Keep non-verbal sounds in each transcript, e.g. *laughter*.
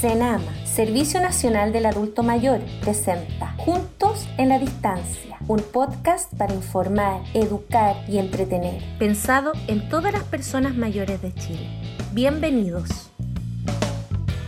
CENAMA, Servicio Nacional del Adulto Mayor, presenta Juntos en la Distancia, un podcast para informar, educar y entretener, pensado en todas las personas mayores de Chile. Bienvenidos.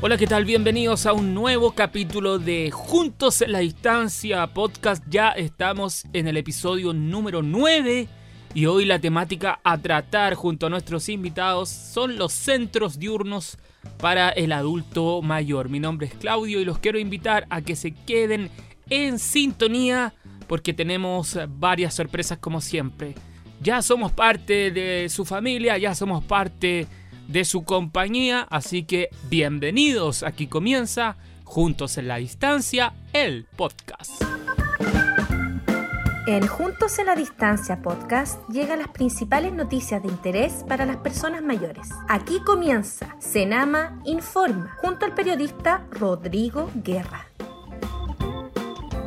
Hola, ¿qué tal? Bienvenidos a un nuevo capítulo de Juntos en la Distancia podcast. Ya estamos en el episodio número 9 y hoy la temática a tratar junto a nuestros invitados son los centros diurnos para el adulto mayor. Mi nombre es Claudio y los quiero invitar a que se queden en sintonía porque tenemos varias sorpresas como siempre. Ya somos parte de su familia, ya somos parte de su compañía, así que bienvenidos. Aquí comienza Juntos en la Distancia, el podcast. En Juntos en la Distancia podcast llegan las principales noticias de interés para las personas mayores. Aquí comienza Senama Informa junto al periodista Rodrigo Guerra.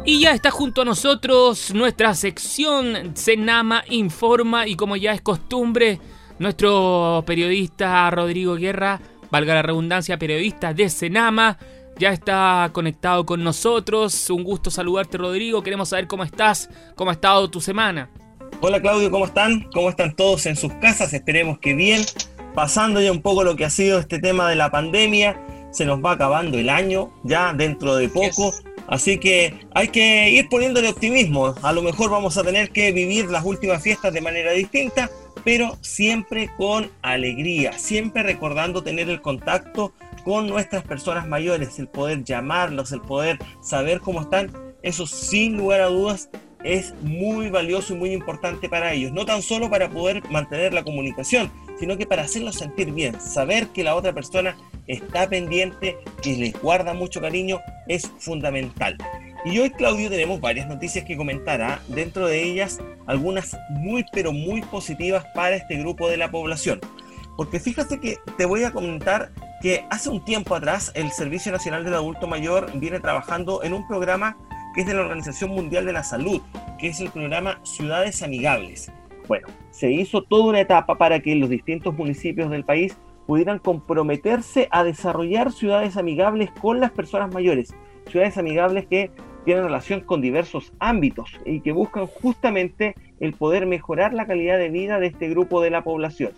Y ya está junto a nosotros nuestra sección Senama Informa y como ya es costumbre, nuestro periodista Rodrigo Guerra, valga la redundancia, periodista de Senama, ya está conectado con nosotros. Un gusto saludarte, Rodrigo. Queremos saber cómo estás, cómo ha estado tu semana. Hola, Claudio, ¿cómo están? ¿Cómo están todos en sus casas? Esperemos que bien. Pasando ya un poco lo que ha sido este tema de la pandemia, se nos va acabando el año ya dentro de poco. Así que hay que ir poniéndole optimismo. A lo mejor vamos a tener que vivir las últimas fiestas de manera distinta, pero siempre con alegría, siempre recordando tener el contacto con nuestras personas mayores, el poder llamarlos, el poder saber cómo están, eso sin lugar a dudas es muy valioso y muy importante para ellos. No tan solo para poder mantener la comunicación, sino que para hacerlos sentir bien. Saber que la otra persona está pendiente, que les guarda mucho cariño, es fundamental. Y hoy, Claudio, tenemos varias noticias que comentar. ¿ah? Dentro de ellas, algunas muy, pero muy positivas para este grupo de la población. Porque fíjate que te voy a comentar que hace un tiempo atrás el Servicio Nacional del Adulto Mayor viene trabajando en un programa que es de la Organización Mundial de la Salud, que es el programa Ciudades Amigables. Bueno, se hizo toda una etapa para que los distintos municipios del país pudieran comprometerse a desarrollar ciudades amigables con las personas mayores, ciudades amigables que tienen relación con diversos ámbitos y que buscan justamente el poder mejorar la calidad de vida de este grupo de la población.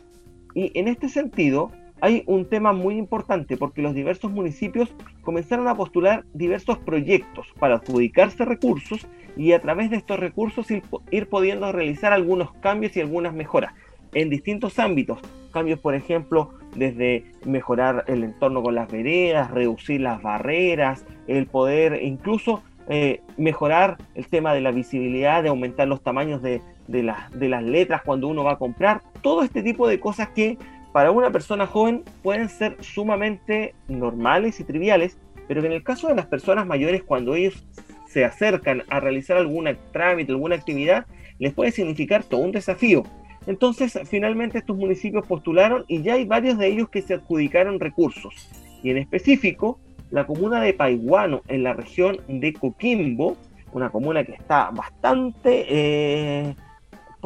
Y en este sentido, hay un tema muy importante porque los diversos municipios comenzaron a postular diversos proyectos para adjudicarse recursos y a través de estos recursos ir, pudiendo realizar algunos cambios y algunas mejoras en distintos ámbitos. Cambios, por ejemplo, desde mejorar el entorno con las veredas, reducir las barreras, el poder incluso eh, mejorar el tema de la visibilidad, de aumentar los tamaños de, de las letras cuando uno va a comprar. Todo este tipo de cosas que para una persona joven pueden ser sumamente normales y triviales, pero que en el caso de las personas mayores, cuando ellos se acercan a realizar algún trámite, alguna actividad, les puede significar todo un desafío. Entonces, finalmente estos municipios postularon y ya hay varios de ellos que se adjudicaron recursos. Y en específico, la comuna de Paiguano, en la región de Coquimbo, una comuna que está bastante eh,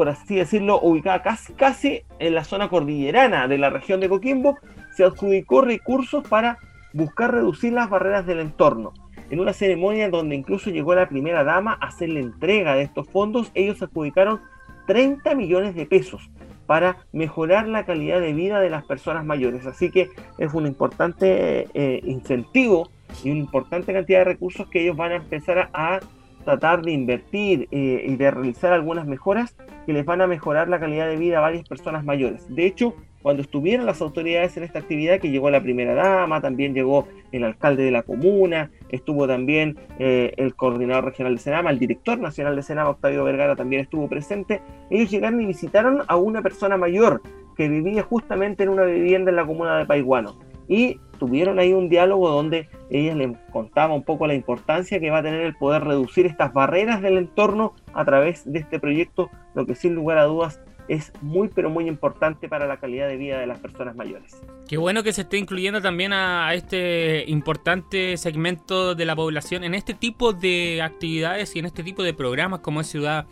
por así decirlo, ubicada casi, en la zona cordillerana de la región de Coquimbo, se adjudicó recursos para buscar reducir las barreras del entorno. En una ceremonia donde incluso llegó la primera dama a hacer la entrega de estos fondos, ellos adjudicaron 30 millones de pesos para mejorar la calidad de vida de las personas mayores. Así que es un importante eh, incentivo y una importante cantidad de recursos que ellos van a empezar a, tratar de invertir eh, y de realizar algunas mejoras que les van a mejorar la calidad de vida a varias personas mayores. De hecho, cuando estuvieron las autoridades en esta actividad, que llegó la primera dama, también llegó el alcalde de la comuna, estuvo también eh, el coordinador regional de Senama, el director nacional de Senama, Octavio Vergara, también estuvo presente. Ellos llegaron y visitaron a una persona mayor que vivía justamente en una vivienda en la comuna de Paiguano. Y tuvieron ahí un diálogo donde ella le contaba un poco la importancia que va a tener el poder reducir estas barreras del entorno a través de este proyecto, lo que sin lugar a dudas es muy pero muy importante para la calidad de vida de las personas mayores. Qué bueno que se esté incluyendo también a este importante segmento de la población en este tipo de actividades y en este tipo de programas como es Ciudad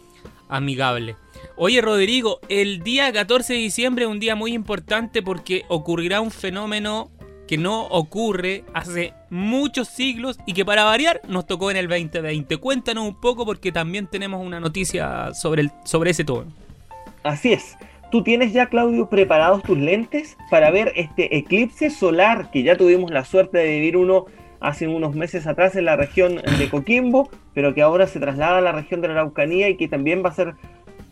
Amigable. Oye Rodrigo, el día 14 de diciembre es un día muy importante porque ocurrirá un fenómeno que no ocurre hace muchos siglos y que para variar nos tocó en el 2020. Cuéntanos un poco porque también tenemos una noticia sobre, el, sobre ese tono. Así es. ¿Tú tienes ya, Claudio, preparados tus lentes para ver este eclipse solar que ya tuvimos la suerte de vivir uno hace unos meses atrás en la región de Coquimbo, pero que ahora se traslada a la región de la Araucanía y que también va a ser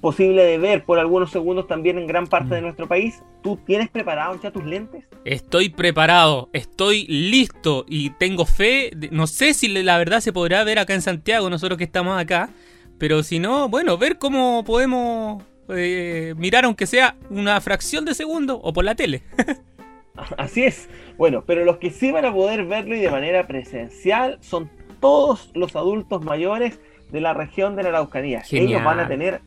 posible de ver por algunos segundos también en gran parte de mm. nuestro país. ¿Tú tienes preparados ya tus lentes? Estoy preparado, estoy listo y tengo fe. No sé si la verdad se podrá ver acá en Santiago, nosotros que estamos acá, pero si no, bueno, ver cómo podemos eh, mirar aunque sea una fracción de segundo o por la tele. *laughs* Así es. Bueno, pero los que sí van a poder verlo y de manera presencial son todos los adultos mayores de la región de la Araucanía. Ellos van a tener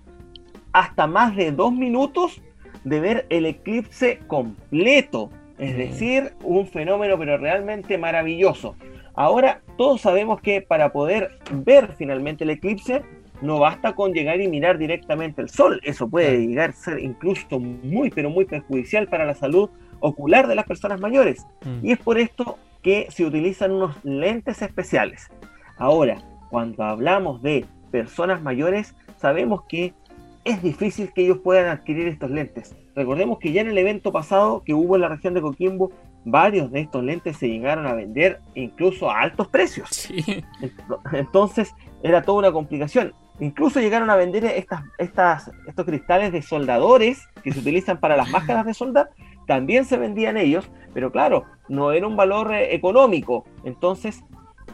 hasta más de dos minutos de ver el eclipse completo. Es decir, un fenómeno pero realmente maravilloso. Ahora todos sabemos que para poder ver finalmente el eclipse no basta con llegar y mirar directamente el sol. Eso puede llegar a ser incluso muy pero muy perjudicial para la salud ocular de las personas mayores. Mm. Y es por esto que se utilizan unos lentes especiales. Ahora, cuando hablamos de personas mayores, sabemos que es difícil que ellos puedan adquirir estos lentes. Recordemos que ya en el evento pasado que hubo en la región de Coquimbo, varios de estos lentes se llegaron a vender incluso a altos precios. Entonces era toda una complicación. Incluso llegaron a vender estas, estas, estos cristales de soldadores que se utilizan para las máscaras de soldar. También se vendían ellos, pero claro, no era un valor eh, económico. Entonces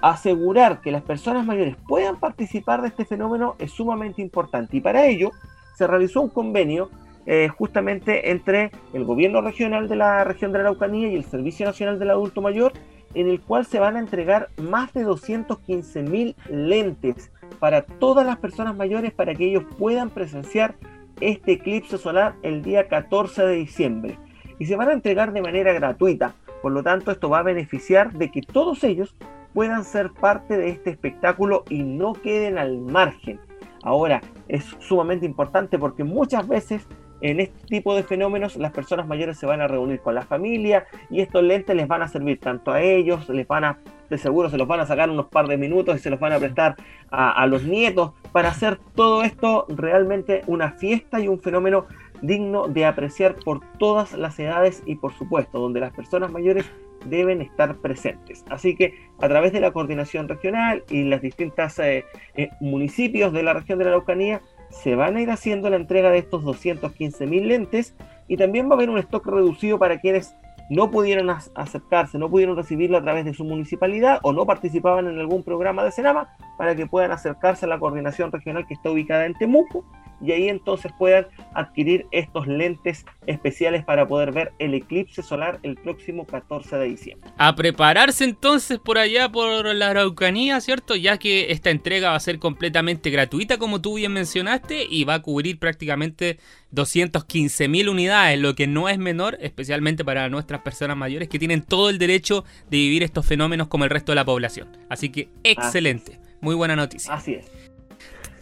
asegurar que las personas mayores puedan participar de este fenómeno es sumamente importante y para ello se realizó un convenio eh, justamente entre el gobierno regional de la región de la Araucanía y el Servicio Nacional del Adulto Mayor, en el cual se van a entregar más de 215 mil lentes para todas las personas mayores para que ellos puedan presenciar este eclipse solar el día 14 de diciembre. Y se van a entregar de manera gratuita. Por lo tanto, esto va a beneficiar de que todos ellos puedan ser parte de este espectáculo y no queden al margen. Ahora, es sumamente importante porque muchas veces en este tipo de fenómenos las personas mayores se van a reunir con la familia y estos lentes les van a servir tanto a ellos, les van a, de seguro se los van a sacar unos par de minutos y se los van a prestar a, a los nietos. Para hacer todo esto realmente una fiesta y un fenómeno digno de apreciar por todas las edades y por supuesto donde las personas mayores deben estar presentes. Así que a través de la coordinación regional y las distintas eh, eh, municipios de la región de la Araucanía se van a ir haciendo la entrega de estos 215 mil lentes y también va a haber un stock reducido para quienes no pudieron acercarse, no pudieron recibirlo a través de su municipalidad o no participaban en algún programa de Senama para que puedan acercarse a la coordinación regional que está ubicada en Temuco y ahí entonces puedan adquirir estos lentes especiales para poder ver el eclipse solar el próximo 14 de diciembre. A prepararse entonces por allá por la Araucanía, ¿cierto? Ya que esta entrega va a ser completamente gratuita como tú bien mencionaste y va a cubrir prácticamente 215 mil unidades, lo que no es menor, especialmente para nuestras personas mayores que tienen todo el derecho de vivir estos fenómenos como el resto de la población. Así que excelente, muy buena noticia. Así es.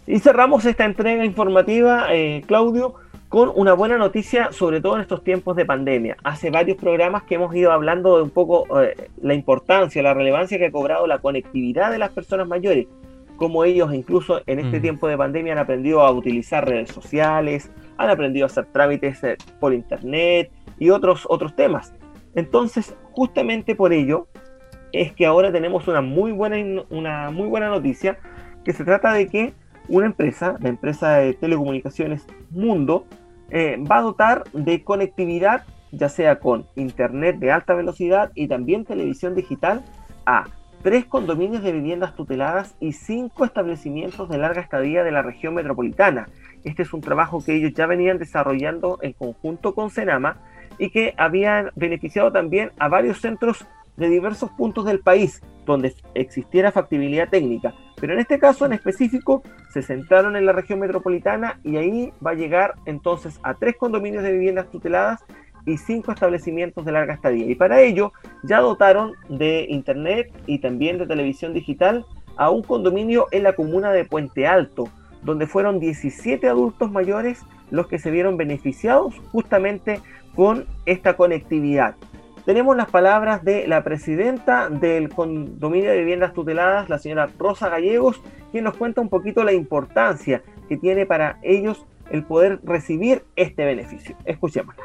Y cerramos esta entrega informativa, eh, Claudio, con una buena noticia, sobre todo en estos tiempos de pandemia. Hace varios programas que hemos ido hablando de un poco eh, la importancia, la relevancia que ha cobrado la conectividad de las personas mayores, como ellos incluso en este tiempo de pandemia han aprendido a utilizar redes sociales, han aprendido a hacer trámites eh, por internet y otros, otros temas. Entonces, justamente por ello es que ahora tenemos una muy buena, una muy buena noticia, que se trata de que una empresa, la empresa de telecomunicaciones Mundo, eh, va a dotar de conectividad, ya sea con internet de alta velocidad y también televisión digital, a tres condominios de viviendas tuteladas y cinco establecimientos de larga estadía de la región metropolitana. Este es un trabajo que ellos ya venían desarrollando en conjunto con Senama y que habían beneficiado también a varios centros de diversos puntos del país donde existiera factibilidad técnica. Pero en este caso en específico se centraron en la región metropolitana y ahí va a llegar entonces a tres condominios de viviendas tuteladas y cinco establecimientos de larga estadía. Y para ello ya dotaron de internet y también de televisión digital a un condominio en la comuna de Puente Alto, donde fueron 17 adultos mayores los que se vieron beneficiados justamente con esta conectividad. Tenemos las palabras de la presidenta del condominio de viviendas tuteladas, la señora Rosa Gallegos, quien nos cuenta un poquito la importancia que tiene para ellos el poder recibir este beneficio. Escuchémosla.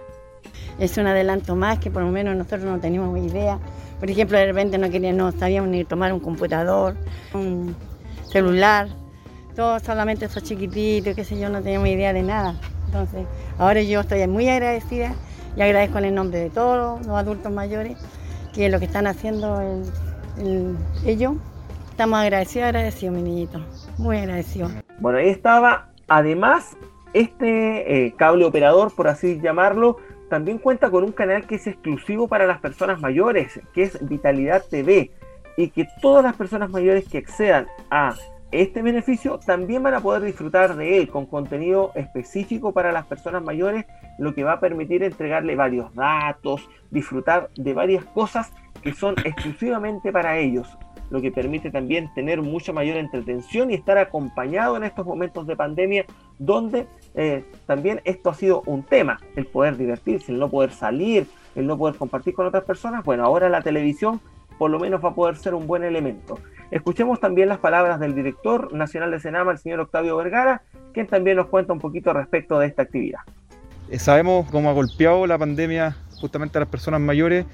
Es un adelanto más que por lo menos nosotros no teníamos idea. Por ejemplo, de repente no queríamos, no sabíamos ni tomar un computador, un celular, todo solamente esos chiquititos, qué sé yo, no teníamos idea de nada. Entonces, ahora yo estoy muy agradecida y agradezco en el nombre de todos los adultos mayores que lo que están haciendo ellos. Estamos agradecidos, agradecidos, mi niñito. Muy agradecidos. Bueno, ahí estaba. Además, este eh, cable operador, por así llamarlo, también cuenta con un canal que es exclusivo para las personas mayores, que es Vitalidad TV, y que todas las personas mayores que accedan a este beneficio también van a poder disfrutar de él con contenido específico para las personas mayores, lo que va a permitir entregarle varios datos, disfrutar de varias cosas que son exclusivamente para ellos, lo que permite también tener mucha mayor entretención y estar acompañado en estos momentos de pandemia donde eh, también esto ha sido un tema, el poder divertirse, el no poder salir, el no poder compartir con otras personas. Bueno, ahora la televisión por lo menos va a poder ser un buen elemento. Escuchemos también las palabras del director nacional de Senama, el señor Octavio Vergara, quien también nos cuenta un poquito respecto de esta actividad. Eh, sabemos cómo ha golpeado la pandemia justamente a las personas mayores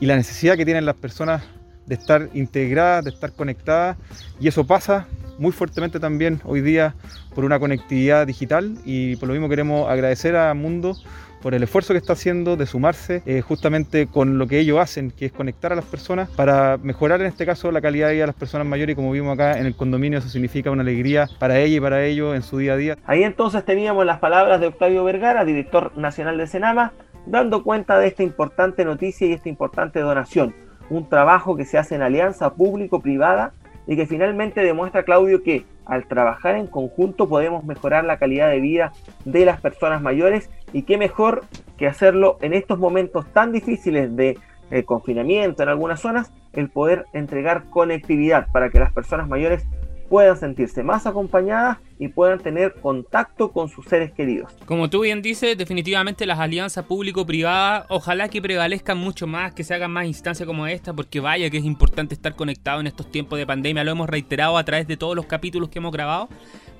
y la necesidad que tienen las personas de estar integradas, de estar conectadas, y eso pasa muy fuertemente también hoy día por una conectividad digital y por lo mismo queremos agradecer a Mundo por el esfuerzo que está haciendo de sumarse eh, justamente con lo que ellos hacen, que es conectar a las personas para mejorar en este caso la calidad de vida de las personas mayores y como vimos acá en el condominio eso significa una alegría para ella y para ellos en su día a día. Ahí entonces teníamos las palabras de Octavio Vergara, director nacional de Senama, dando cuenta de esta importante noticia y esta importante donación. Un trabajo que se hace en alianza público-privada y que finalmente demuestra, Claudio, que al trabajar en conjunto podemos mejorar la calidad de vida de las personas mayores y qué mejor que hacerlo en estos momentos tan difíciles de eh, confinamiento en algunas zonas, el poder entregar conectividad para que las personas mayores puedan sentirse más acompañadas y puedan tener contacto con sus seres queridos. Como tú bien dices, definitivamente las alianzas público-privadas, ojalá que prevalezcan mucho más, que se hagan más instancias como esta, porque vaya que es importante estar conectado en estos tiempos de pandemia, lo hemos reiterado a través de todos los capítulos que hemos grabado,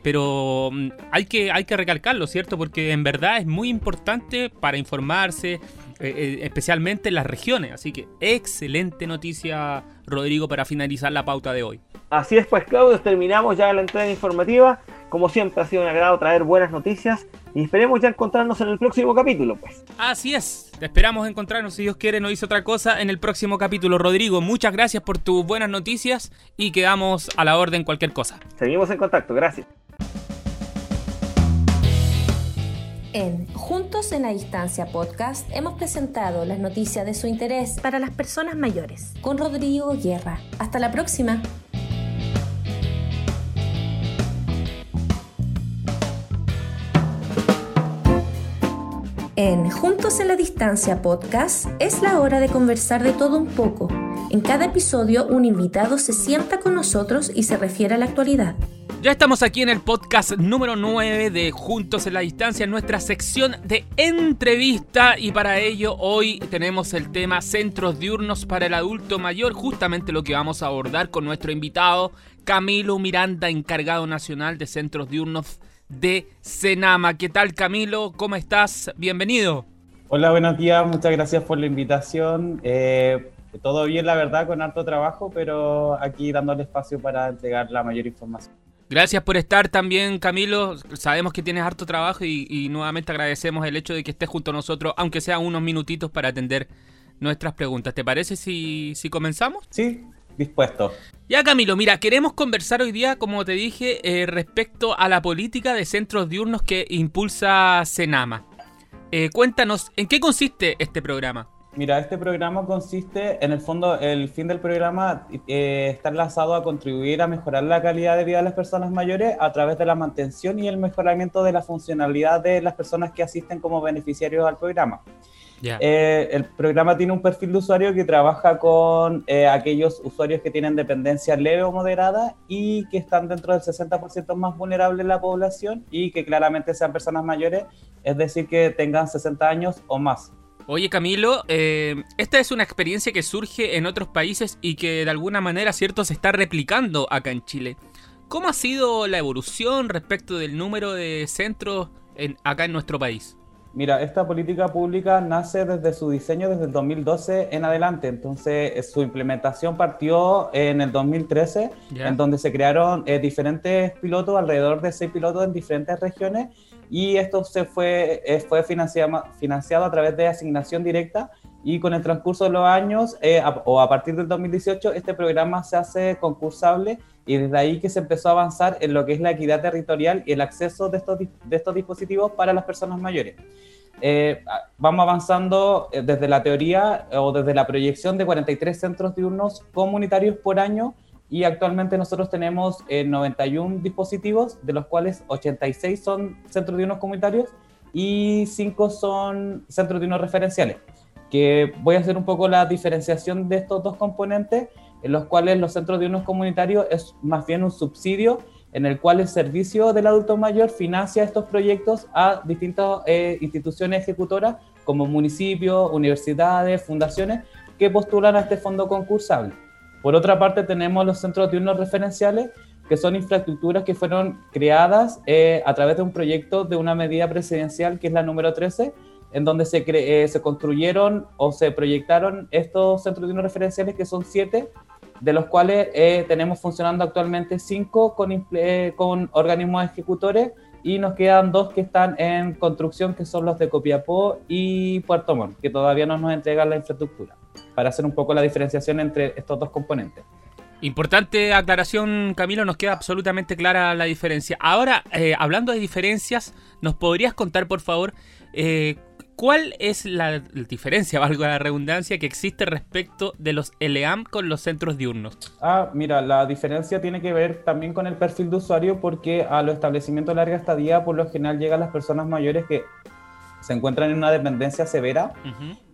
pero mm, hay que, hay que recalcarlo, ¿cierto? Porque en verdad es muy importante para informarse, eh, eh, especialmente en las regiones. Así que excelente noticia, Rodrigo, para finalizar la pauta de hoy. Así es, pues Claudio, terminamos ya la entrega informativa. Como siempre ha sido un agrado traer buenas noticias y esperemos ya encontrarnos en el próximo capítulo, pues. Así es, te esperamos encontrarnos, si Dios quiere, no hizo otra cosa, en el próximo capítulo. Rodrigo, muchas gracias por tus buenas noticias y quedamos a la orden cualquier cosa. Seguimos en contacto, gracias. En Juntos en la Distancia podcast hemos presentado las noticias de su interés para las personas mayores con Rodrigo Guerra. Hasta la próxima. En Juntos en la Distancia podcast es la hora de conversar de todo un poco. En cada episodio un invitado se sienta con nosotros y se refiere a la actualidad. Ya estamos aquí en el podcast número 9 de Juntos en la Distancia, en nuestra sección de entrevista y para ello hoy tenemos el tema Centros Diurnos para el Adulto Mayor, justamente lo que vamos a abordar con nuestro invitado Camilo Miranda, encargado nacional de Centros Diurnos de Senama. ¿Qué tal Camilo? ¿Cómo estás? Bienvenido. Hola, buenos días, muchas gracias por la invitación. Eh, todo bien, la verdad, con harto trabajo, pero aquí dándole espacio para entregar la mayor información. Gracias por estar también, Camilo. Sabemos que tienes harto trabajo y, nuevamente agradecemos el hecho de que estés junto a nosotros, aunque sea unos minutitos para atender nuestras preguntas. ¿Te parece si, si comenzamos? Sí, dispuesto. Ya, Camilo, mira, queremos conversar hoy día, como te dije, eh, respecto a la política de centros diurnos que impulsa Senama. Eh, cuéntanos, ¿en qué consiste este programa? Mira, este programa consiste, en el fondo, el fin del programa eh, está enlazado a contribuir a mejorar la calidad de vida de las personas mayores a través de la mantención y el mejoramiento de la funcionalidad de las personas que asisten como beneficiarios al programa. Eh, el programa tiene un perfil de usuario que trabaja con eh, aquellos usuarios que tienen dependencia leve o moderada y que están dentro del 60% más vulnerable de la población y que claramente sean personas mayores, es decir, que tengan 60 años o más. Oye Camilo, eh, esta es una experiencia que surge en otros países y que de alguna manera, cierto, se está replicando acá en Chile. ¿Cómo ha sido la evolución respecto del número de centros en, acá en nuestro país? Mira, esta política pública nace desde su diseño desde el 2012 en adelante, entonces eh, su implementación partió en el 2013, en donde se crearon eh, diferentes pilotos, alrededor de seis pilotos en diferentes regiones, y esto se fue, eh, fue financiado, financiado a través de asignación directa, y con el transcurso de los años, o a partir del 2018, este programa se hace concursable, y desde ahí que se empezó a avanzar en lo que es la equidad territorial y el acceso de estos, de estos dispositivos para las personas mayores. Eh, vamos avanzando eh, desde la teoría o desde la proyección de 43 centros diurnos comunitarios por año y actualmente nosotros tenemos 91 eh, dispositivos, de los cuales 86 son centros diurnos comunitarios y 5 son centros diurnos referenciales. Que voy a hacer un poco la diferenciación de estos dos componentes, en los cuales los centros diurnos comunitarios es más bien un subsidio en el cual el servicio del adulto mayor financia estos proyectos a distintas eh, instituciones ejecutoras como municipios, universidades, fundaciones que postulan a este fondo concursable. Por otra parte, tenemos los centros diurnos referenciales, que son infraestructuras que fueron creadas eh, a través de un proyecto de una medida presidencial que es la número 13, en donde se, eh, se construyeron o se proyectaron estos centros diurnos referenciales, que son siete, de los cuales eh, tenemos funcionando actualmente cinco con, eh, con organismos ejecutores y nos quedan dos que están en construcción, que son los de Copiapó y Puerto Montt, que todavía no nos entregan la infraestructura, para hacer un poco la diferenciación entre estos dos componentes. Importante aclaración, Camilo, nos queda absolutamente clara la diferencia. Ahora, eh, hablando de diferencias, ¿nos podrías contar, por favor, ¿Cuál es la diferencia, *laughs* valga la redundancia, que existe respecto de los LEAM con los centros diurnos? Ah, mira, la diferencia tiene que ver también con el perfil de usuario porque a los establecimientos de larga estadía por lo general llegan las personas mayores que se encuentran en una dependencia severa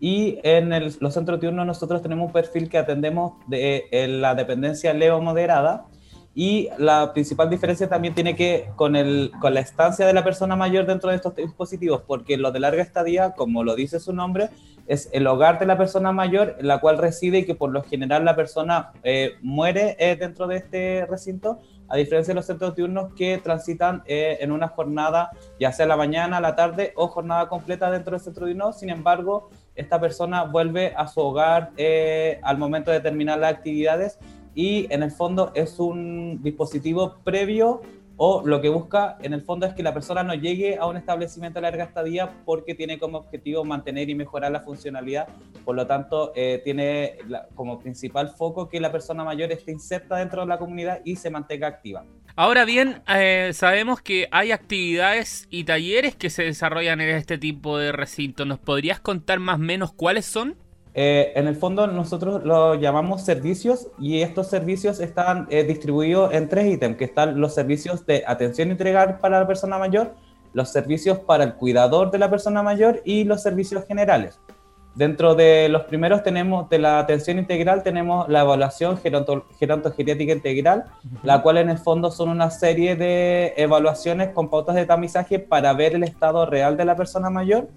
y en los centros diurnos nosotros tenemos un perfil que atendemos de la dependencia leve moderada y la principal diferencia también tiene que con, el, con la estancia de la persona mayor dentro de estos dispositivos, porque lo de larga estadía, como lo dice su nombre, es el hogar de la persona mayor, en la cual reside y que por lo general la persona eh, muere eh, dentro de este recinto, a diferencia de los centros diurnos que transitan eh, en una jornada, ya sea la mañana, la tarde o jornada completa dentro del centro diurno. Sin embargo, esta persona vuelve a su hogar al momento de terminar las actividades y en el fondo es un dispositivo previo o lo que busca en el fondo es que la persona no llegue a un establecimiento de larga estadía porque tiene como objetivo mantener y mejorar la funcionalidad, por lo tanto eh, tiene como principal foco que la persona mayor esté inserta dentro de la comunidad y se mantenga activa. Ahora bien, eh, sabemos que hay actividades y talleres que se desarrollan en este tipo de recinto. ¿Nos podrías contar más o menos cuáles son? Eh, en el fondo nosotros lo llamamos servicios y estos servicios están eh, distribuidos en tres ítems, que están los servicios de atención integral para la persona mayor, los servicios para el cuidador de la persona mayor y los servicios generales. Dentro de los primeros tenemos, de la atención integral, tenemos la evaluación gerontogeriática integral, la cual en el fondo son una serie de evaluaciones con pautas de tamizaje para ver el estado real de la persona mayor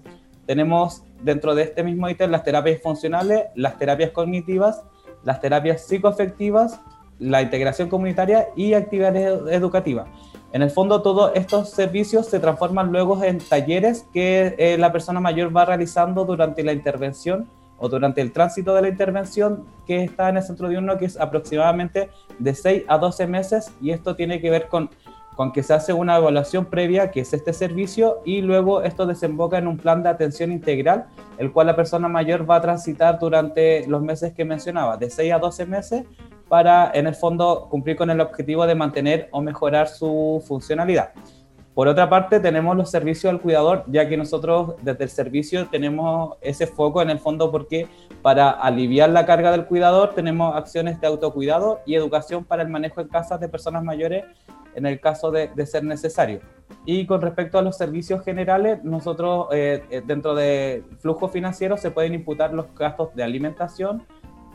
tenemos dentro de este mismo ítem las terapias funcionales, las terapias cognitivas, las terapias psicoafectivas, la integración comunitaria y actividades educativas. En el fondo, todos estos servicios se transforman luego en talleres que eh, la persona mayor va realizando durante la intervención o durante el tránsito de la intervención que está en el centro de uno, que es aproximadamente de 6 a 12 meses, y esto tiene que ver con con que se hace una evaluación previa, que es este servicio, y luego esto desemboca en un plan de atención integral, el cual la persona mayor va a transitar durante los meses que mencionaba, de 6 a 12 meses, para en el fondo cumplir con el objetivo de mantener o mejorar su funcionalidad. Por otra parte, tenemos los servicios al cuidador, ya que nosotros desde el servicio tenemos ese foco en el fondo porque para aliviar la carga del cuidador tenemos acciones de autocuidado y educación para el manejo en casas de personas mayores en el caso de, ser necesario. Y con respecto a los servicios generales, nosotros eh, eh, dentro de flujo financiero se pueden imputar los gastos de alimentación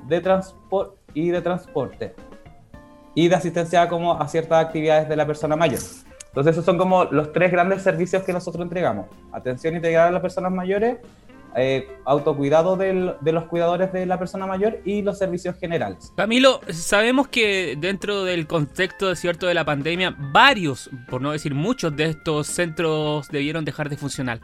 de transporte y de transporte y de asistencia como a ciertas actividades de la persona mayor. Entonces esos son como los tres grandes servicios que nosotros entregamos. Atención integral a las personas mayores, eh, autocuidado de los cuidadores de la persona mayor y los servicios generales. Camilo, sabemos que dentro del contexto cierto de la pandemia, varios, por no decir muchos de estos centros debieron dejar de funcionar.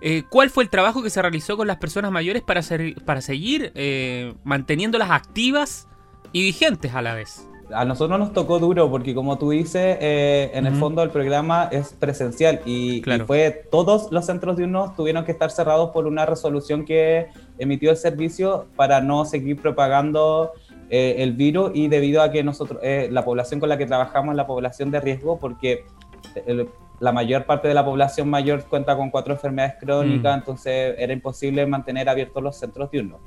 Eh, ¿Cuál fue el trabajo que se realizó con las personas mayores para, seguir eh, manteniéndolas activas y vigentes a la vez? A nosotros nos tocó duro porque como tú dices, eh, en el fondo el programa es presencial y, fue todos los centros de unos tuvieron que estar cerrados por una resolución que emitió el servicio para no seguir propagando eh, el virus y debido a que nosotros, eh, la población con la que trabajamos es la población de riesgo porque la mayor parte de la población mayor cuenta con cuatro enfermedades crónicas, mm. entonces era imposible mantener abiertos los centros de unos.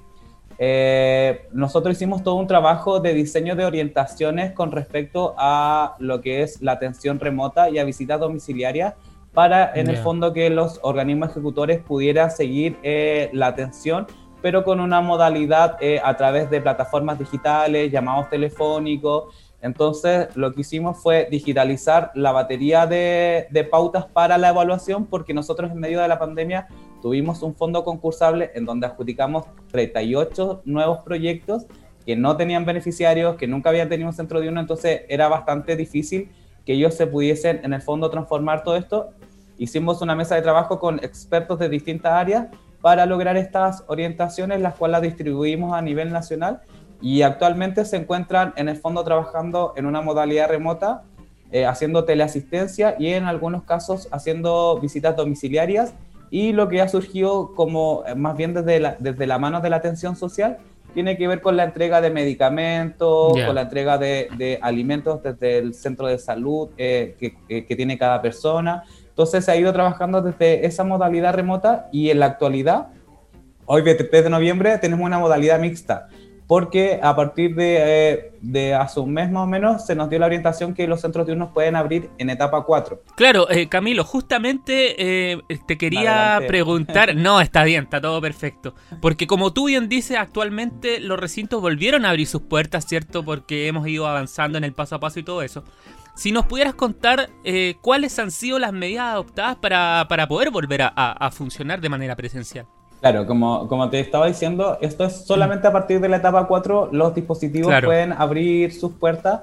Eh, nosotros hicimos todo un trabajo de diseño de orientaciones con respecto a lo que es la atención remota y a visitas domiciliarias para, en el fondo, que los organismos ejecutores pudieran seguir eh, la atención, pero con una modalidad eh, a través de plataformas digitales, llamados telefónicos. Entonces, lo que hicimos fue digitalizar la batería de, de pautas para la evaluación, porque nosotros en medio de la pandemia tuvimos un fondo concursable en donde adjudicamos 38 nuevos proyectos que no tenían beneficiarios, que nunca habían tenido un centro de uno, entonces era bastante difícil que ellos se pudiesen en el fondo transformar todo esto. Hicimos una mesa de trabajo con expertos de distintas áreas para lograr estas orientaciones, las cuales las distribuimos a nivel nacional y actualmente se encuentran en el fondo trabajando en una modalidad remota, eh, haciendo teleasistencia y en algunos casos haciendo visitas domiciliarias y lo que ha surgido como eh, más bien desde la, desde la mano de la atención social tiene que ver con la entrega de medicamentos, con la entrega de, de, alimentos desde el centro de salud eh, que, que, tiene cada persona. Entonces se ha ido trabajando desde esa modalidad remota y en la actualidad, hoy 23 de noviembre, tenemos una modalidad mixta porque a partir de, eh, hace un mes más o menos se nos dio la orientación que los centros diurnos pueden abrir en etapa 4. Claro, eh, Camilo, justamente eh, te quería preguntar, *laughs* no, está bien, está todo perfecto, porque como tú bien dices, actualmente los recintos volvieron a abrir sus puertas, ¿cierto? Porque hemos ido avanzando en el paso a paso y todo eso. Si nos pudieras contar cuáles han sido las medidas adoptadas para, poder volver a funcionar de manera presencial. Claro, como, como te estaba diciendo, esto es solamente a partir de la etapa 4, los dispositivos pueden abrir sus puertas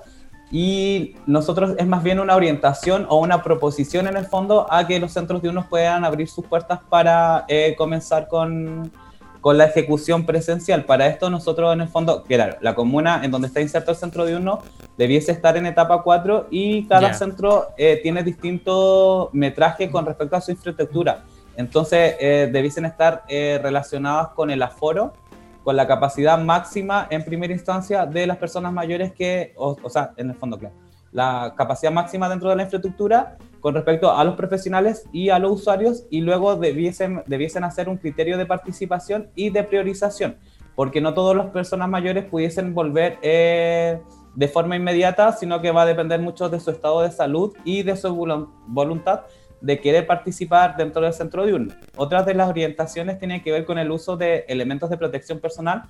y nosotros es más bien una orientación o una proposición en el fondo a que los centros de unos puedan abrir sus puertas para eh, comenzar con, con, la ejecución presencial. Para esto nosotros en el fondo, claro, la comuna en donde está inserto el centro de uno debiese estar en etapa 4 y cada centro eh, tiene distinto metraje con respecto a su infraestructura. Entonces, eh, debiesen estar eh, relacionadas con el aforo, con la capacidad máxima en primera instancia de las personas mayores que, o, sea, en el fondo, claro, la capacidad máxima dentro de la infraestructura con respecto a los profesionales y a los usuarios y luego debiesen, debiesen hacer un criterio de participación y de priorización, porque no todas las personas mayores pudiesen volver eh, de forma inmediata, sino que va a depender mucho de su estado de salud y de su voluntad de querer participar dentro del centro diurno. Otras de las orientaciones tienen que ver con el uso de elementos de protección personal,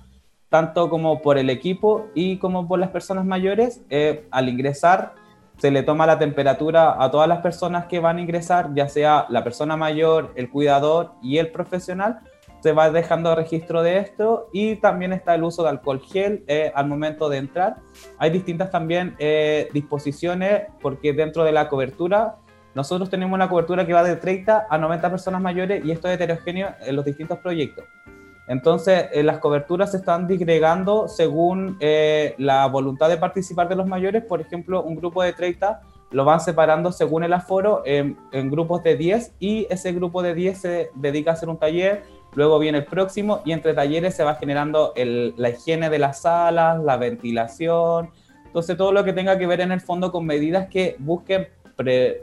tanto como por el equipo y como por las personas mayores. Eh, al ingresar, se le toma la temperatura a todas las personas que van a ingresar, ya sea la persona mayor, el cuidador y el profesional. Se va dejando registro de esto y también está el uso de alcohol gel eh, al momento de entrar. Hay distintas también eh, disposiciones porque dentro de la cobertura nosotros tenemos una cobertura que va de 30 a 90 personas mayores y esto es heterogéneo en los distintos proyectos. Entonces, eh, las coberturas se están disgregando según eh, la voluntad de participar de los mayores. Por ejemplo, un grupo de 30 lo van separando según el aforo en, grupos de 10 y ese grupo de 10 se dedica a hacer un taller, luego viene el próximo y entre talleres se va generando la higiene de las salas, la ventilación, entonces todo lo que tenga que ver en el fondo con medidas que busquen pre,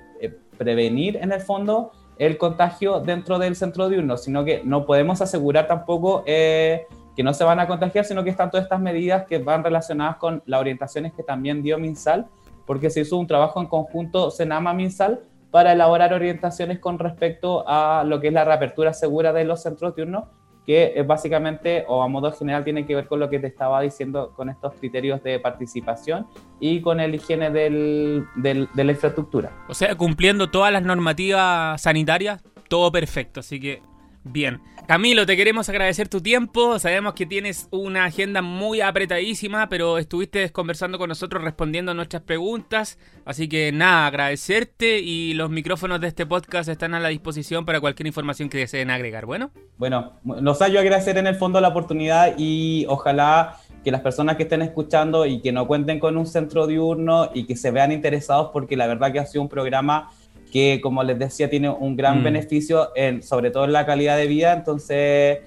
prevenir en el fondo el contagio dentro del centro diurno, sino que no podemos asegurar tampoco eh, que no se van a contagiar, sino que están todas estas medidas que van relacionadas con las orientaciones que también dio MinSal, porque se hizo un trabajo en conjunto Senama-MinSal para elaborar orientaciones con respecto a lo que es la reapertura segura de los centros diurnos que básicamente o a modo general tiene que ver con lo que te estaba diciendo con estos criterios de participación y con el higiene del, del, de la infraestructura. O sea, cumpliendo todas las normativas sanitarias, todo perfecto, así que bien. Camilo, te queremos agradecer tu tiempo. Sabemos que tienes una agenda muy apretadísima, pero estuviste conversando con nosotros respondiendo a nuestras preguntas. Así que nada, agradecerte y los micrófonos de este podcast están a la disposición para cualquier información que deseen agregar. Bueno. Bueno, nos a agradecer en el fondo la oportunidad y ojalá que las personas que estén escuchando y que no cuenten con un centro diurno y que se vean interesados porque la verdad que ha sido un programa que, como les decía, tiene un gran mm. beneficio, en, sobre todo en la calidad de vida. Entonces,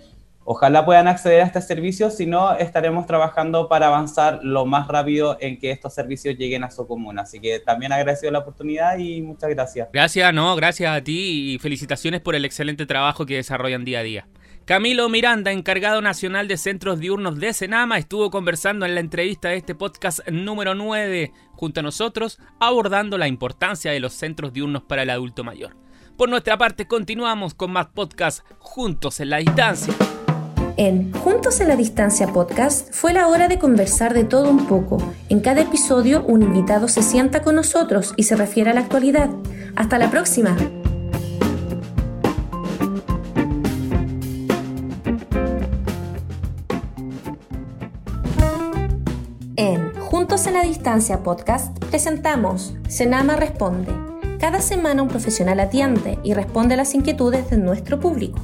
ojalá puedan acceder a este servicio, si no, estaremos trabajando para avanzar lo más rápido en que estos servicios lleguen a su común. Así que también agradecido la oportunidad y muchas gracias. Gracias, no, gracias a ti y felicitaciones por el excelente trabajo que desarrollan día a día. Camilo Miranda, encargado nacional de centros diurnos de Senama, estuvo conversando en la entrevista de este podcast número 9 junto a nosotros, abordando la importancia de los centros diurnos para el adulto mayor. Por nuestra parte, continuamos con más podcasts juntos en la distancia. En Juntos en la Distancia podcast fue la hora de conversar de todo un poco. En cada episodio un invitado se sienta con nosotros y se refiere a la actualidad. Hasta la próxima. Distancia podcast presentamos Senama Responde. Cada semana un profesional atiende y responde a las inquietudes de nuestro público.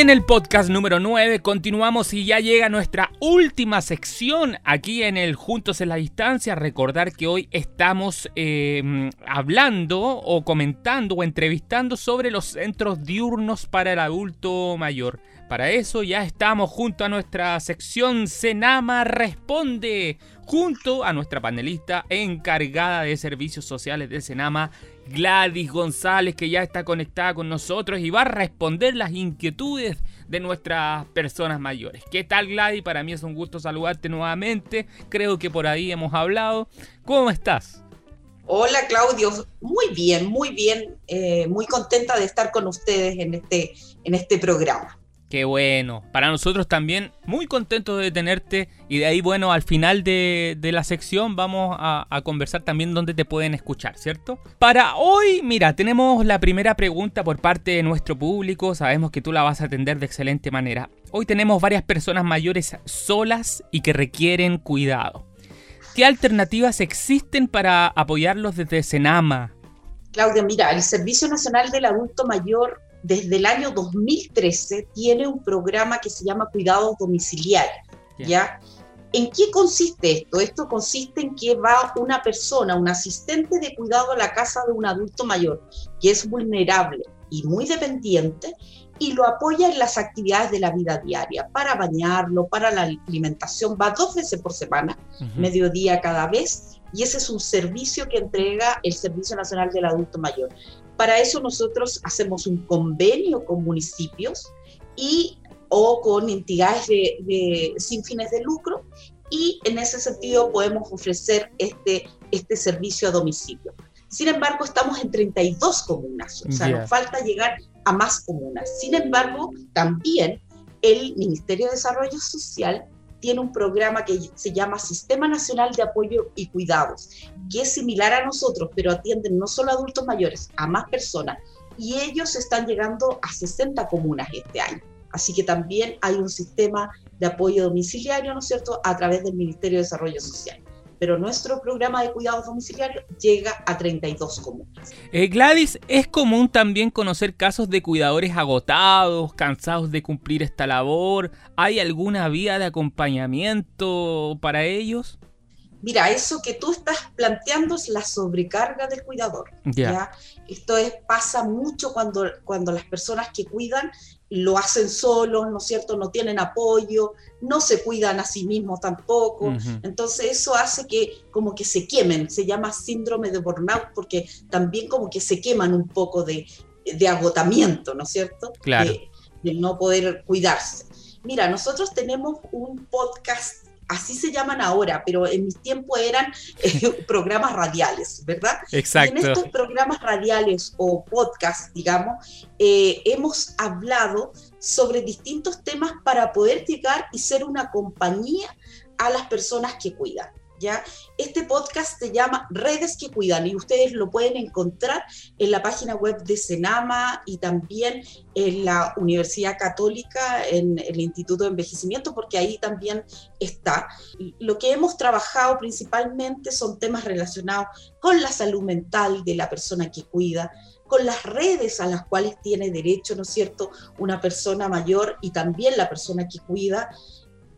En el podcast número 9 continuamos y ya llega nuestra última sección aquí en el Juntos en la Distancia. Recordar que hoy estamos em, hablando o comentando o entrevistando sobre los centros diurnos para el adulto mayor. Para eso ya estamos junto a nuestra sección Senama Responde, junto a nuestra panelista encargada de servicios sociales de Senama, Gladys González, que ya está conectada con nosotros y va a responder las inquietudes de nuestras personas mayores. ¿Qué tal Gladys? Para mí es un gusto saludarte nuevamente. Creo que por ahí hemos hablado. ¿Cómo estás? Hola Claudio, muy bien, muy bien, eh, muy contenta de estar con ustedes en este, en este programa. Qué bueno. Para nosotros también muy contentos de tenerte y de ahí, bueno, al final de, la sección vamos a, a, conversar también dónde te pueden escuchar, ¿cierto? Para hoy, mira, tenemos la primera pregunta por parte de nuestro público. Sabemos que tú la vas a atender de excelente manera. Hoy tenemos varias personas mayores solas y que requieren cuidado. ¿Qué alternativas existen para apoyarlos desde Senama? Claudia, mira, el Servicio Nacional del Adulto Mayor desde el año 2013 tiene un programa que se llama Cuidados Domiciliarios, ¿ya? ¿En qué consiste esto? Esto consiste en que va una persona, un asistente de cuidado a la casa de un adulto mayor que es vulnerable y muy dependiente y lo apoya en las actividades de la vida diaria, para bañarlo, para la alimentación, va dos veces por semana, mediodía cada vez, y ese es un servicio que entrega el Servicio Nacional del Adulto Mayor. Para eso nosotros hacemos un convenio con municipios y o con entidades de, sin fines de lucro y en ese sentido podemos ofrecer este, este servicio a domicilio. Sin embargo, estamos en 32 comunas, o sea, nos falta llegar a más comunas. Sin embargo, también el Ministerio de Desarrollo Social tiene un programa que se llama Sistema Nacional de Apoyo y Cuidados, que es similar a nosotros, pero atienden no solo a adultos mayores, a más personas. Y ellos están llegando a 60 comunas este año. Así que también hay un sistema de apoyo domiciliario, ¿no es cierto?, a través del Ministerio de Desarrollo Social pero nuestro programa de cuidados domiciliarios llega a 32 comunas. Eh, Gladys, ¿es común también conocer casos de cuidadores agotados, cansados de cumplir esta labor? ¿Hay alguna vía de acompañamiento para ellos? Mira, eso que tú estás planteando es la sobrecarga del cuidador. ¿ya? Esto es, pasa mucho cuando, cuando las personas que cuidan lo hacen solos, ¿no es cierto? No tienen apoyo, no se cuidan a sí mismos tampoco. Entonces eso hace que como que se quemen, se llama síndrome de burnout porque también como que se queman un poco de, agotamiento, ¿no es cierto? Claro. de no poder cuidarse. Mira, nosotros tenemos un podcast así se llaman ahora, pero en mis tiempos eran eh, *laughs* programas radiales, ¿verdad? Exacto. Y en estos programas radiales o podcasts, digamos, eh, hemos hablado sobre distintos temas para poder llegar y ser una compañía a las personas que cuidan. Este podcast se llama Redes que Cuidan y ustedes lo pueden encontrar en la página web de Senama y también en la Universidad Católica, en el Instituto de Envejecimiento, porque ahí también está. Lo que hemos trabajado principalmente son temas relacionados con la salud mental de la persona que cuida, con las redes a las cuales tiene derecho, ¿no es cierto?, una persona mayor y también la persona que cuida,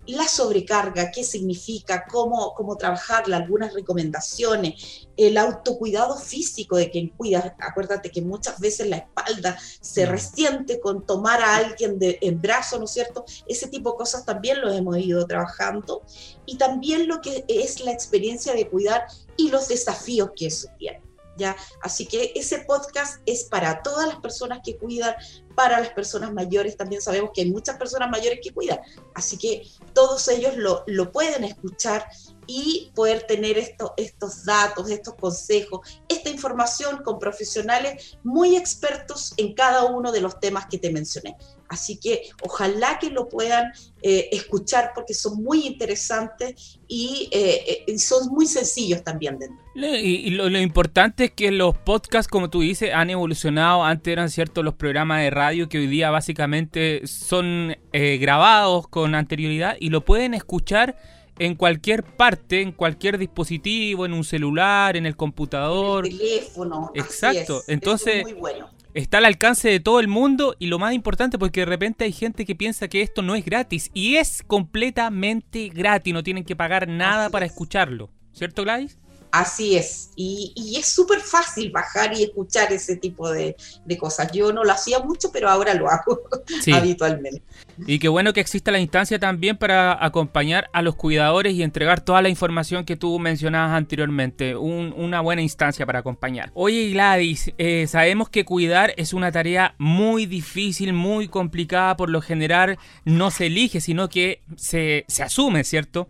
la sobrecarga, qué significa, cómo, cómo trabajarla, algunas recomendaciones, el autocuidado físico de quien cuida. Acuérdate que muchas veces la espalda se resiente con tomar a alguien de, en brazo, ¿no es cierto? Ese tipo de cosas también lo hemos ido trabajando. Y también lo que es la experiencia de cuidar y los desafíos que eso tiene. ¿Ya? Así que ese podcast es para todas las personas que cuidan, para las personas mayores. También sabemos que hay muchas personas mayores que cuidan. Así que todos ellos lo, lo pueden escuchar y poder tener esto, estos datos, estos consejos, esta información con profesionales muy expertos en cada uno de los temas que te mencioné. Así que ojalá que lo puedan eh, escuchar porque son muy interesantes y, eh, eh, son muy sencillos también de y, lo, lo, importante es que los podcasts, como tú dices, han evolucionado. Antes eran ciertos los programas de radio que hoy día básicamente son grabados con anterioridad y lo pueden escuchar en cualquier parte, en cualquier dispositivo, en un celular, en el computador. En el teléfono. Exacto. Entonces, está al alcance de todo el mundo y lo más importante porque de repente hay gente que piensa que esto no es gratis y es completamente gratis, no tienen que pagar nada para escucharlo. ¿Cierto, Gladys? Así es, y, es súper fácil bajar y escuchar ese tipo de, cosas. Yo no lo hacía mucho, pero ahora lo hago *laughs* habitualmente. Y qué bueno que exista la instancia también para acompañar a los cuidadores y entregar toda la información que tú mencionabas anteriormente. una buena instancia para acompañar. Oye Gladys, eh, sabemos que cuidar es una tarea muy difícil, muy complicada, por lo general no se elige, sino que se, se asume, ¿cierto?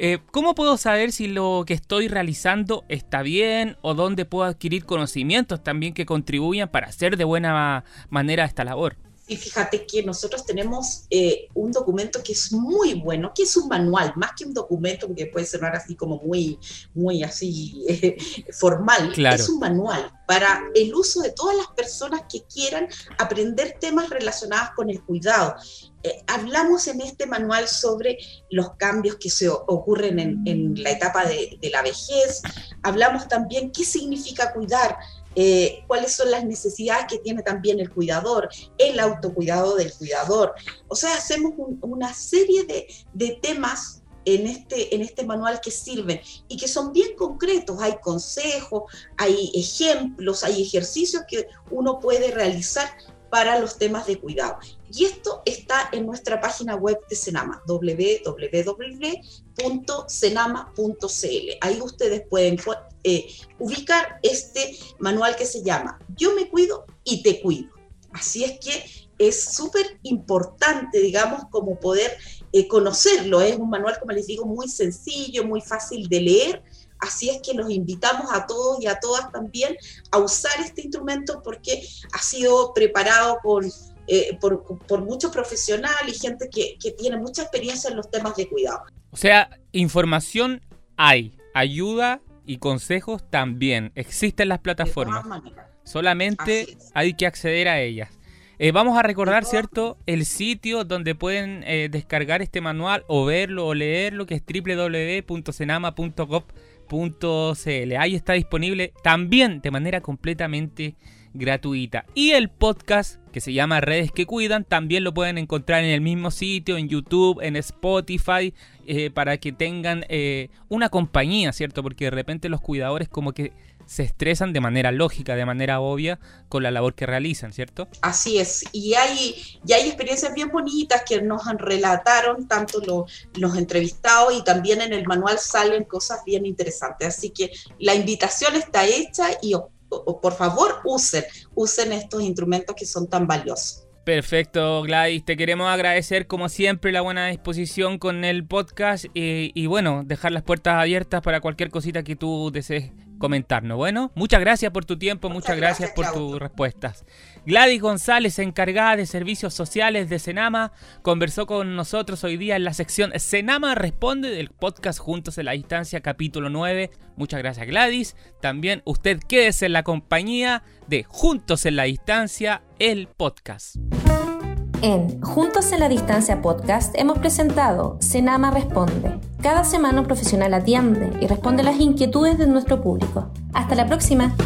Eh, ¿Cómo puedo saber si lo que estoy realizando está bien o dónde puedo adquirir conocimientos también que contribuyan para hacer de buena manera esta labor? Y fíjate que nosotros tenemos eh, un documento que es muy bueno, que es un manual, más que un documento, porque puede sonar así como muy, muy así eh, formal. Es un manual para el uso de todas las personas que quieran aprender temas relacionados con el cuidado. Eh, hablamos en este manual sobre los cambios que se ocurren en, la etapa de, de la vejez, hablamos también qué significa cuidar, eh, cuáles son las necesidades que tiene también el cuidador, el autocuidado del cuidador. O sea, hacemos una serie de, temas en este, en este manual que sirven y que son bien concretos. Hay consejos, hay ejemplos, hay ejercicios que uno puede realizar para los temas de cuidado. Y esto está en nuestra página web de Senama, www.senama.cl. Ahí ustedes pueden eh, ubicar este manual que se llama Yo me cuido y te cuido. Así es que es súper importante, digamos, como poder eh, conocerlo. Es un manual, como les digo, muy sencillo, muy fácil de leer Así es que los invitamos a todos y a todas también a usar este instrumento porque ha sido preparado eh, por, por, muchos profesionales y gente que, tiene mucha experiencia en los temas de cuidado. O sea, información hay, ayuda y consejos también. Existen las plataformas. Solamente hay que acceder a ellas. Eh, vamos a recordar, ¿cierto? El sitio donde pueden eh, descargar este manual o verlo o leerlo, que es www.senama.gov .cl. Ahí está disponible también de manera completamente gratuita. Y el podcast que se llama Redes que Cuidan también lo pueden encontrar en el mismo sitio, en YouTube, en Spotify, eh, para que tengan eh, una compañía, ¿cierto? Porque de repente los cuidadores como que se estresan de manera lógica, de manera obvia, con la labor que realizan, ¿cierto? Así es, y hay, y hay experiencias bien bonitas que nos han relataron tanto los entrevistados y también en el manual salen cosas bien interesantes. Así que la invitación está hecha y por favor usen, usen estos instrumentos que son tan valiosos. Perfecto, Gladys. Te queremos agradecer como siempre la buena disposición con el podcast y, y, bueno, dejar las puertas abiertas para cualquier cosita que tú desees comentarnos. Bueno, muchas gracias por tu tiempo, muchas, gracias, por tus respuestas. Gladys González, encargada de servicios sociales de Senama, conversó con nosotros hoy día en la sección Senama Responde del podcast Juntos en la Distancia, capítulo 9. Muchas gracias Gladys. También usted quédese en la compañía de Juntos en la Distancia, el podcast. En Juntos en la Distancia Podcast hemos presentado Senama Responde. Cada semana un profesional atiende y responde las inquietudes de nuestro público. Hasta la próxima.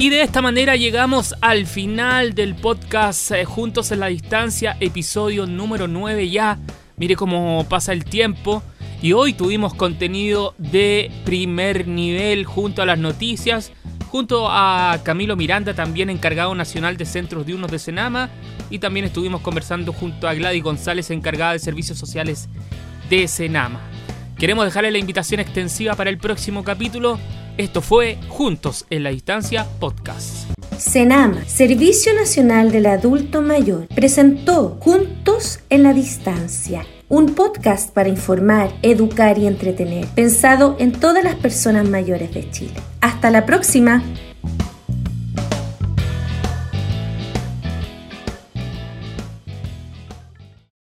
Y de esta manera llegamos al final del podcast eh, Juntos en la Distancia, episodio número 9 ya. Mire cómo pasa el tiempo. Y hoy tuvimos contenido de primer nivel junto a las noticias junto a Camilo Miranda, también encargado nacional de centros diurnos de Senama, y también estuvimos conversando junto a Gladys González, encargada de servicios sociales de Senama. Queremos dejarle la invitación extensiva para el próximo capítulo. Esto fue Juntos en la Distancia Podcast. Senama, Servicio Nacional del Adulto Mayor, presentó Juntos en la Distancia un podcast para informar, educar y entretener, pensado en todas las personas mayores de Chile. Hasta la próxima.